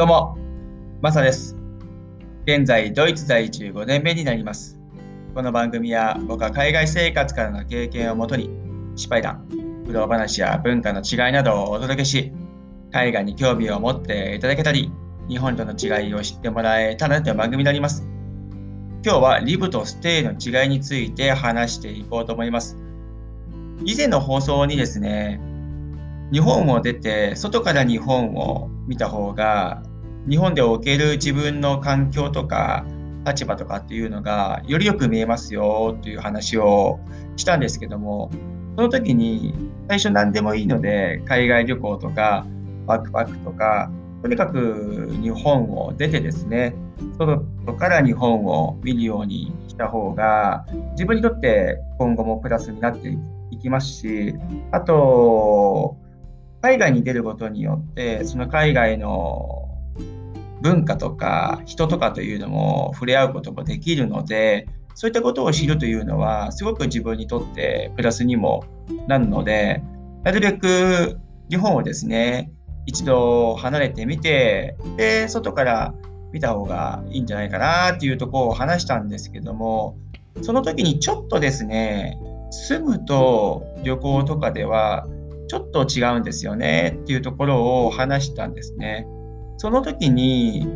どうも、マサです。現在、ドイツ在住5年目になります。この番組は僕は海外生活からの経験をもとに、失敗談、苦労話や文化の違いなどをお届けし、海外に興味を持っていただけたり、日本との違いを知ってもらえたらという番組になります。今日はリブとステイの違いについて話していこうと思います。以前の放送にですね、日本を出て外から日本を見た方が日本でおける自分の環境とか立場とかっていうのがよりよく見えますよっていう話をしたんですけどもその時に最初何でもいいので海外旅行とかバックパックとかとにかく日本を出てですね外から日本を見るようにした方が自分にとって今後もプラスになっていきますしあと海外に出ることによってその海外の文化とか人とかというのも触れ合うこともできるのでそういったことを知るというのはすごく自分にとってプラスにもなるのでなるべく日本をですね一度離れてみてで外から見た方がいいんじゃないかなっていうとこを話したんですけどもその時にちょっとですね住むと旅行とかではちょっと違うんですよねっていうところを話したんですね。その時に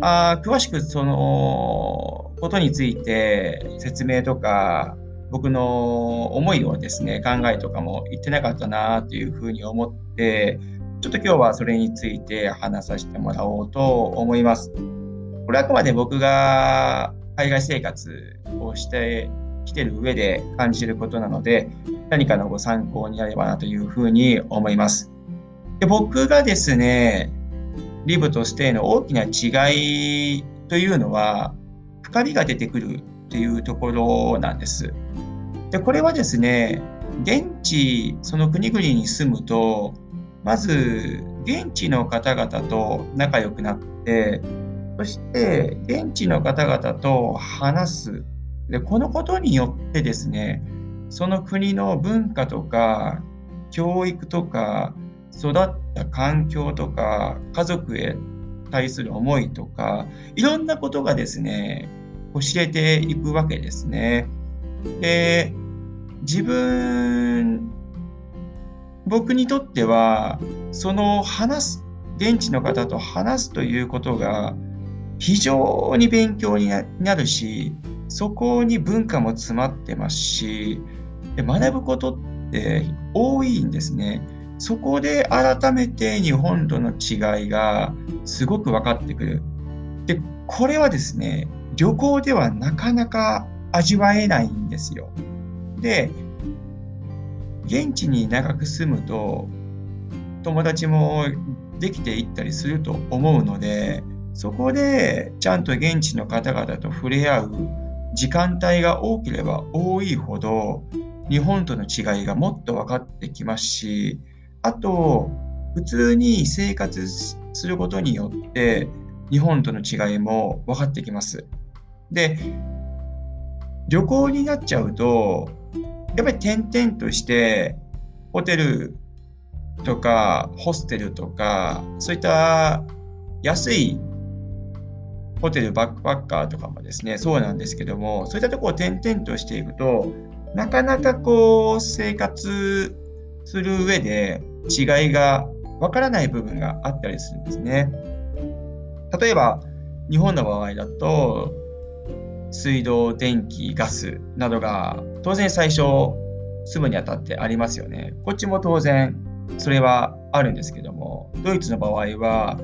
あ詳しくそのことについて説明とか僕の思いをですね考えとかも言ってなかったなというふうに思ってちょっと今日はそれについて話させてもらおうと思います。これはあくまで僕が海外生活をしてきてる上で感じることなので何かのご参考になればなというふうに思います。で僕がですね、リブとしての大きな違いというのは、深みが出てくるっていうところなんです。で、これはですね、現地、その国々に住むと、まず現地の方々と仲良くなって、そして現地の方々と話す。で、このことによってですね、その国の文化とか教育とか育った環境とか家族へ対する思いとかいろんなことがですね教えていくわけですね。で自分僕にとってはその話す現地の方と話すということが非常に勉強になるしそこに文化も詰まってますしで学ぶことって多いんですね。そこで改めて日本との違いがすごく分かってくる。で、これはですね、旅行ではなかなか味わえないんですよ。で、現地に長く住むと友達もできていったりすると思うので、そこでちゃんと現地の方々と触れ合う時間帯が多ければ多いほど日本との違いがもっと分かってきますし、あと、普通に生活することによって、日本との違いも分かってきます。で、旅行になっちゃうと、やっぱり点々として、ホテルとか、ホステルとか、そういった安いホテル、バックパッカーとかもですね、そうなんですけども、そういったところを点々としていくと、なかなかこう生活する上で違いがわからない部分があったりするんですね。例えば日本の場合だと水道、電気、ガスなどが当然最初住むにあたってありますよね。こっちも当然それはあるんですけどもドイツの場合は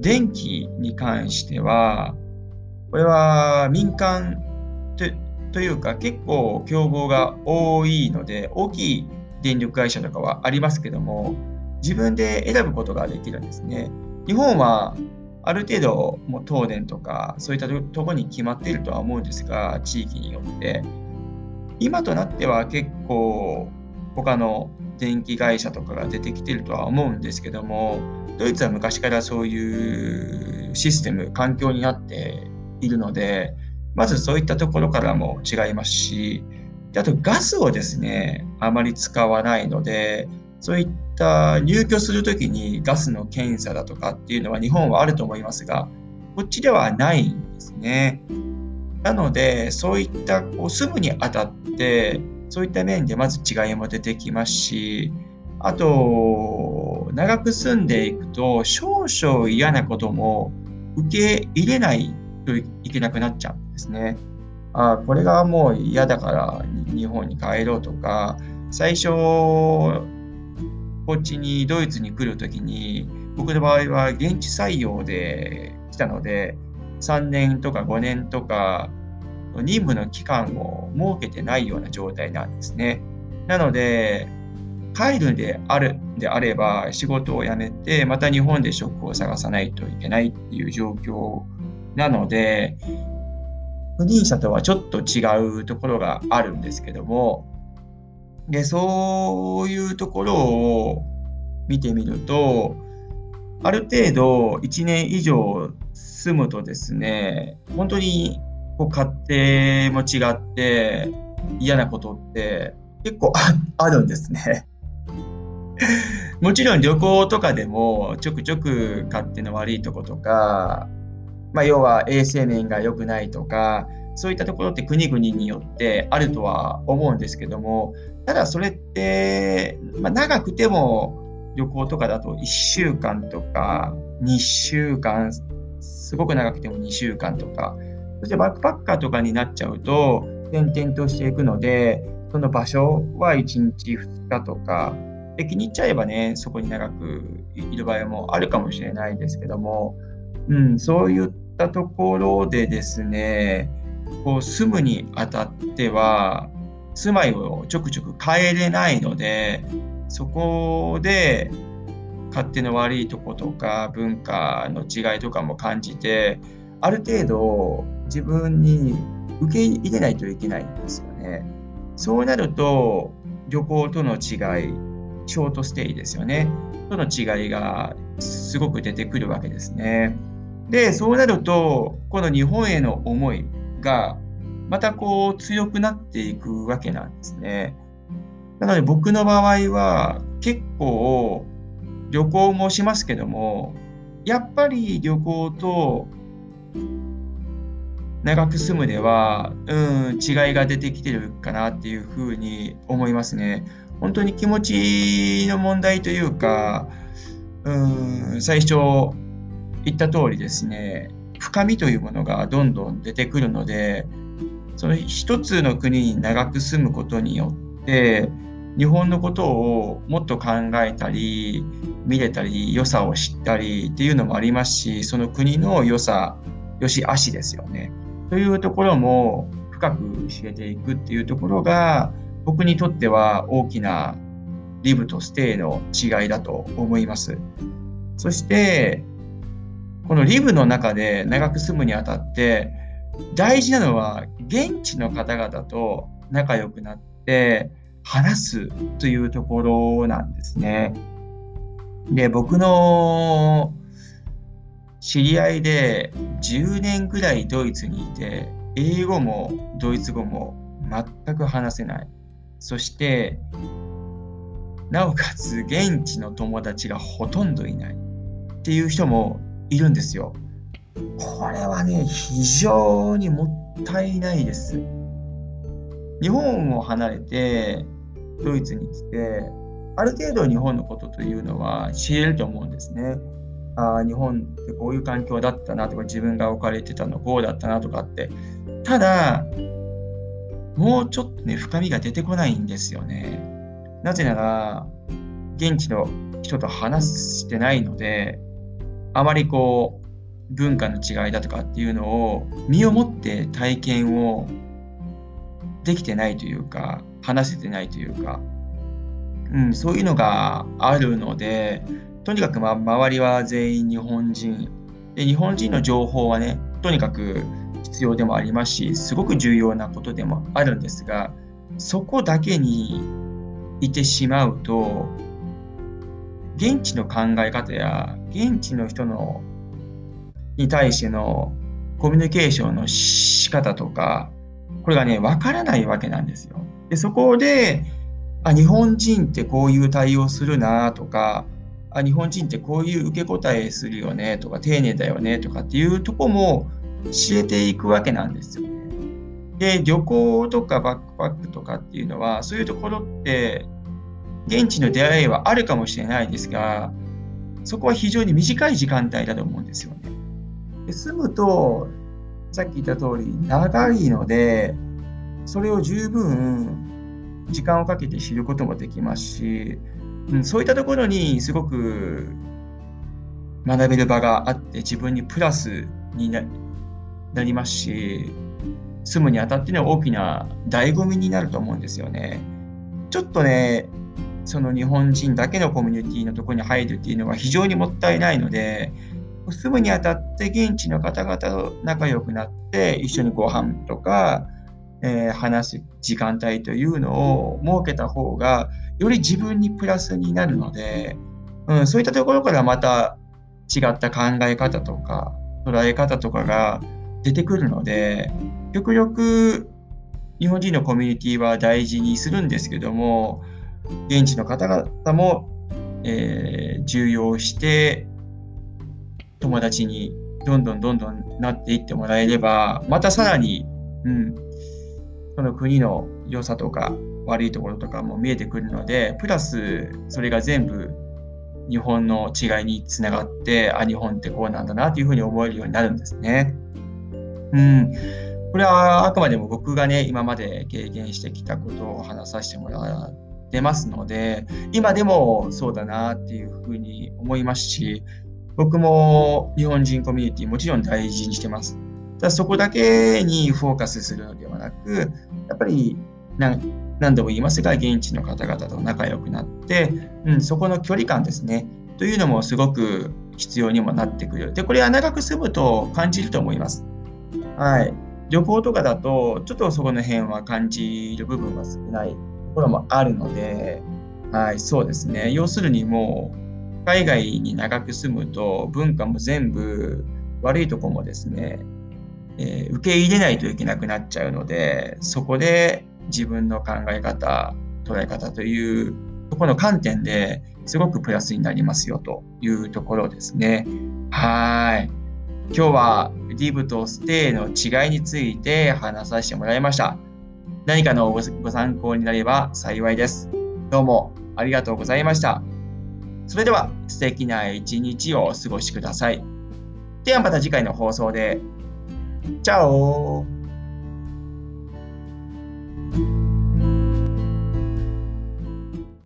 電気に関してはこれは民間というか結構競合が多いので大きい電力会社とかはありますけども自分で選ぶことができるんですね。日本はある程度もう東電とかそういったとこに決まっているとは思うんですが地域によって今となっては結構他の電気会社とかが出てきてるとは思うんですけどもドイツは昔からそういうシステム環境になっているのでまずそういったところからも違いますし、であとガスをですね、あまり使わないので、そういった入居するときにガスの検査だとかっていうのは日本はあると思いますが、こっちではないんですね。なので、そういったこう住むにあたって、そういった面でまず違いも出てきますし、あと、長く住んでいくと、少々嫌なことも受け入れないといけなくなっちゃうんですね。あこれがもう嫌だから日本に帰ろうとか、最初、こっちにドイツに来るときに、僕の場合は現地採用で来たので、3年とか5年とか任務の期間を設けてないような状態なんですね。なので、帰るであるであれば仕事を辞めてまた日本で職を探さないといけないっていう状況なので不妊者とはちょっと違うところがあるんですけどもでそういうところを見てみるとある程度1年以上住むとですね本当にこう家庭も違って嫌なことって結構あるんですね。もちろん旅行とかでもちょくちょく勝手の悪いとことか、まあ、要は衛生面が良くないとかそういったところって国々によってあるとは思うんですけどもただそれって、まあ、長くても旅行とかだと1週間とか2週間すごく長くても2週間とかそしてバックパッカーとかになっちゃうと転々としていくのでその場所は1日2日とかで気に入っちゃえばね、そこに長くいる場合もあるかもしれないですけども、うん、そういったったところでですね、こう住むにあたっては、住まいをちょくちょく変えれないので、そこで勝手の悪いとことか文化の違いとかも感じて、ある程度自分に受け入れないといけないんですよね。そうなると旅行との違い、ショートステイですよね。との違いがすごく出てくるわけですね。で、そうなると、この日本への思いがまたこう強くなっていくわけなんですね。なので僕の場合は結構旅行もしますけども、やっぱり旅行と長く住むでは、うん、違いが出てきてるかなっていうふうに思いますね。本当に気持ちの問題というか、うん最初言った通りですね、深みというものがどんどん出てくるので、その一つの国に長く住むことによって、日本のことをもっと考えたり、見れたり、良さを知ったりっていうのもありますし、その国の良さ、良し悪しですよね。というところも深く知れていくっていうところが、僕にとっては大きなリブとステイの違いだと思います。そして、このリブの中で長く住むにあたって、大事なのは現地の方々と仲良くなって話すというところなんですね。で、僕の知り合いで10年ぐらいドイツにいて、英語もドイツ語も全く話せない。そして、なおかつ現地の友達がほとんどいないっていう人もいるんですよ。これはね、非常にもったいないです。日本を離れてドイツに来て、ある程度日本のことというのは知れると思うんですね。あ、日本ってこういう環境だったなとか、自分が置かれてたのこうだったなとかって。ただ、もうちょっとね、深みが出てこないんですよね。なぜなら、現地の人と話してないので、あまりこう、文化の違いだとかっていうのを身をもって体験をできてないというか、話せてないというか、うん、そういうのがあるので、とにかく、ま、周りは全員日本人。で、日本人の情報はね、とにかく必要でもありますし、すごく重要なことでもあるんですが、そこだけにいてしまうと、現地の考え方や現地の人のに対してのコミュニケーションの仕方とか、これがね、わからないわけなんですよ。で、そこで、あ、日本人ってこういう対応するなとか、あ、日本人ってこういう受け答えするよねとか、丁寧だよねとかっていうとこも知れていくわけなんですよ。で、旅行とかバックパックとかっていうのは、そういうところって現地の出会いはあるかもしれないですが、そこは非常に短い時間帯だと思うんですよね。で住むと、さっき言った通り、長いので、それを十分時間をかけて知ることもできますし、うん、そういったところにすごく学べる場があって自分にプラスになりますし住むにあたっての大きな醍醐味になると思うんですよね。ちょっとねその日本人だけのコミュニティのところに入るっていうのは非常にもったいないので住むにあたって現地の方々と仲良くなって一緒にご飯とか、えー、話す時間帯というのを設けた方がより自分にプラスになるので、うん、そういったところからまた違った考え方とか捉え方とかが出てくるので極力日本人のコミュニティは大事にするんですけども現地の方々も、えー、重要して友達にどんどんどんどんなっていってもらえればまたさらに、うん、その国の良さとか悪いところとかも見えてくるのでプラスそれが全部日本の違いにつながってあ日本ってこうなんだなというふうに思えるようになるんですね。うん、これはあくまでも僕がね今まで経験してきたことを話させてもらってますので今でもそうだなっていうふうに思いますし僕も日本人コミュニティもちろん大事にしてます。ただそこだけにフォーカスするのではなくやっぱり何度も言いますが、現地の方々と仲良くなって、うん、そこの距離感ですね、というのもすごく必要にもなってくる。で、これは長く住むと感じると思います。はい。旅行とかだと、ちょっとそこの辺は感じる部分が少ないころもあるので、はい、そうですね。要するにもう、海外に長く住むと、文化も全部悪いとこもですね、えー、受け入れないといけなくなっちゃうので、そこで自分の考え方、捉え方というところの観点ですごくプラスになりますよというところですね。はい。今日はリブとステイの違いについて話させてもらいました。何かのご参考になれば幸いです。どうもありがとうございました。それでは素敵な一日をお過ごしください。ではまた次回の放送で。チャオ